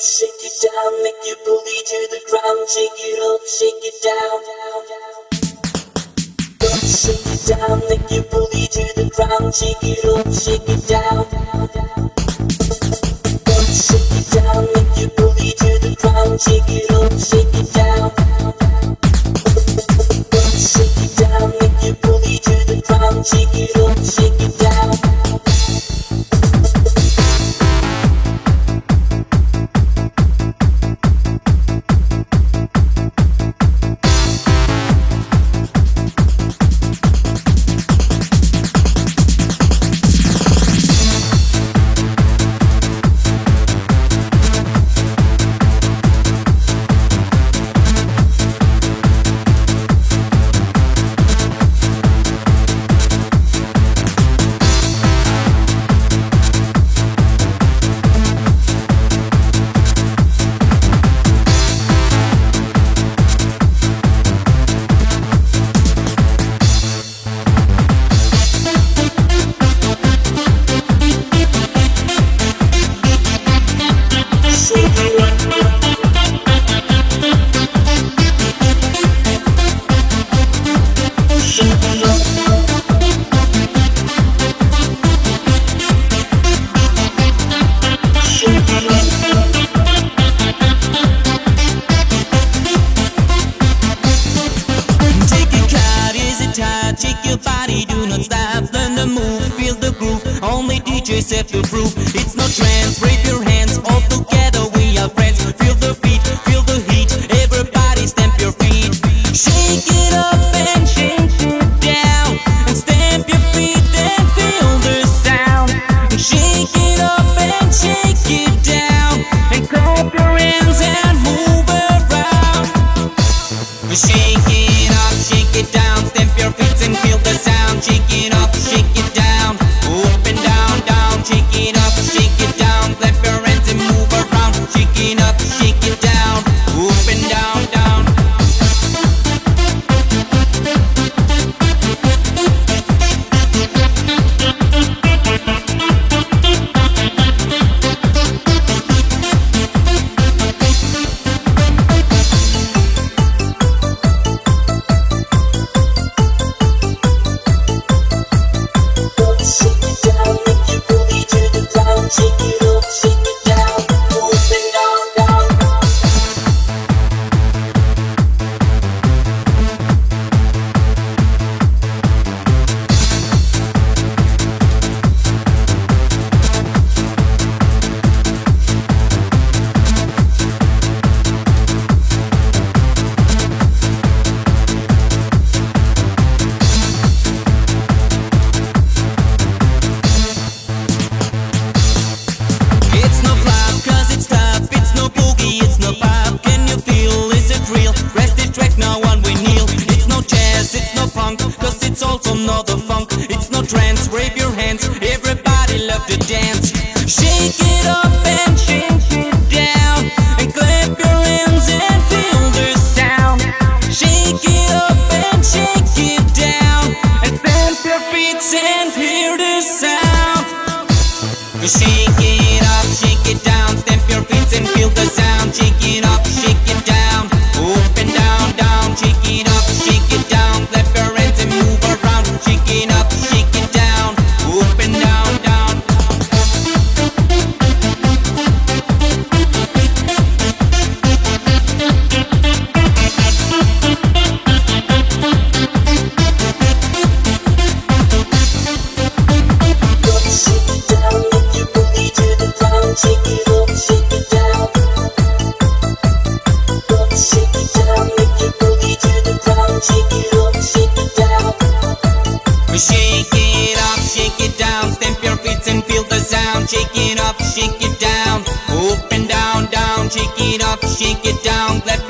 shake it down, make your booty to the ground, shake it up, shake it down. Shake it down, make your booty to the ground, shake it up, shake it down. DJs have to prove it's no trance. Raise your hands, all together it's also not the funk. It's no trance, wave your hands. Everybody love to dance. Shake it up and shake it down. And clap your hands and feel the sound. Shake it up and shake it down. And stamp your feet and hear the sound. Shake it up, shake it down, stamp your feet and feel the sound. Shake it up, shake it down, Shake it up, shake it down, stamp your feet and feel the sound. Shake it up, shake it down, and down, down. Shake it up, shake it down, clap